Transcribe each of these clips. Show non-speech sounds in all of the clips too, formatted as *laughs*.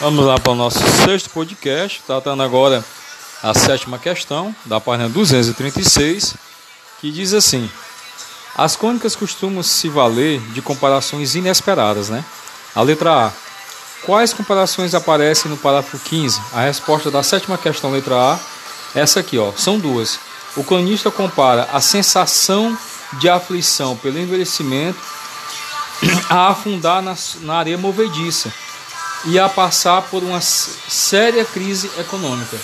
Vamos lá para o nosso sexto podcast, tratando agora a sétima questão, da página 236, que diz assim: As crônicas costumam se valer de comparações inesperadas, né? A letra A. Quais comparações aparecem no parágrafo 15? A resposta da sétima questão, letra A, essa aqui, ó, são duas. O cronista compara a sensação de aflição pelo envelhecimento a afundar na, na areia movediça e a passar por uma séria crise econômica.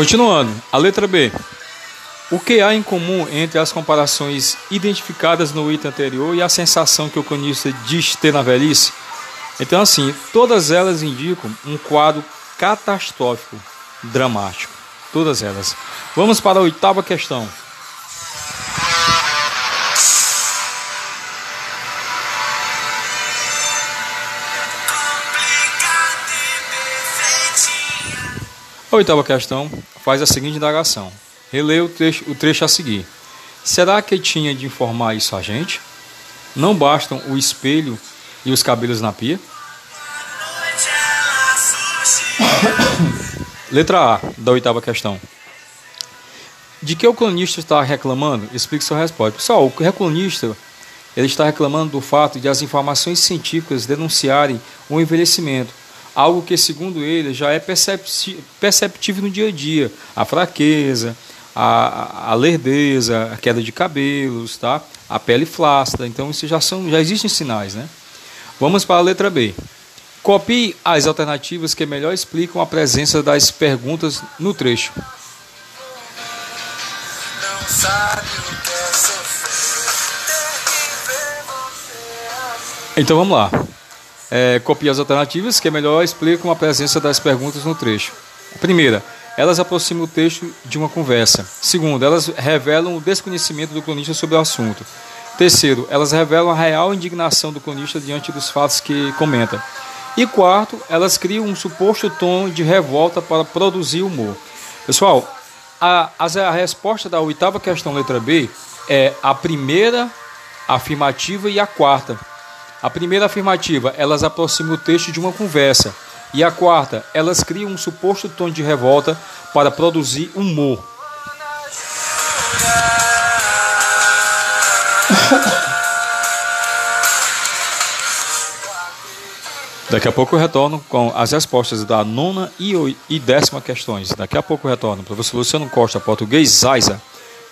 Continuando, a letra B. O que há em comum entre as comparações identificadas no item anterior e a sensação que o cronista diz ter na velhice? Então, assim, todas elas indicam um quadro catastrófico, dramático. Todas elas. Vamos para a oitava questão. A oitava questão faz a seguinte indagação. Releia o trecho, o trecho a seguir. Será que tinha de informar isso a gente? Não bastam o espelho e os cabelos na pia? *laughs* Letra A da oitava questão. De que o cronista está reclamando? Explique sua resposta. Pessoal, o reclamista ele está reclamando do fato de as informações científicas denunciarem o envelhecimento, algo que, segundo ele, já é perceptível no dia a dia. A fraqueza, a, a lerdeza, a queda de cabelos, tá? a pele flácida. Então, isso já, são, já existem sinais. Né? Vamos para a letra B. Copie as alternativas que melhor explicam a presença das perguntas no trecho. Então vamos lá. É, copie as alternativas que melhor explicam a presença das perguntas no trecho. Primeira, elas aproximam o texto de uma conversa. Segundo, elas revelam o desconhecimento do cronista sobre o assunto. Terceiro, elas revelam a real indignação do cronista diante dos fatos que comenta. E quarto, elas criam um suposto tom de revolta para produzir humor. Pessoal, a, a, resposta da oitava questão, letra B, é a primeira afirmativa e a quarta. A primeira afirmativa, elas aproximam o texto de uma conversa. E a quarta, elas criam um suposto tom de revolta para produzir humor. Daqui a pouco eu retorno com as respostas da nona e décima questões. Daqui a pouco eu retorno. Professor Luciano Costa, português Zaiza,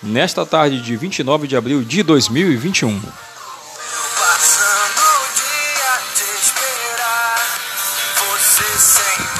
nesta tarde de 29 de abril de 2021. Passando o dia de esperar, você sem me notar.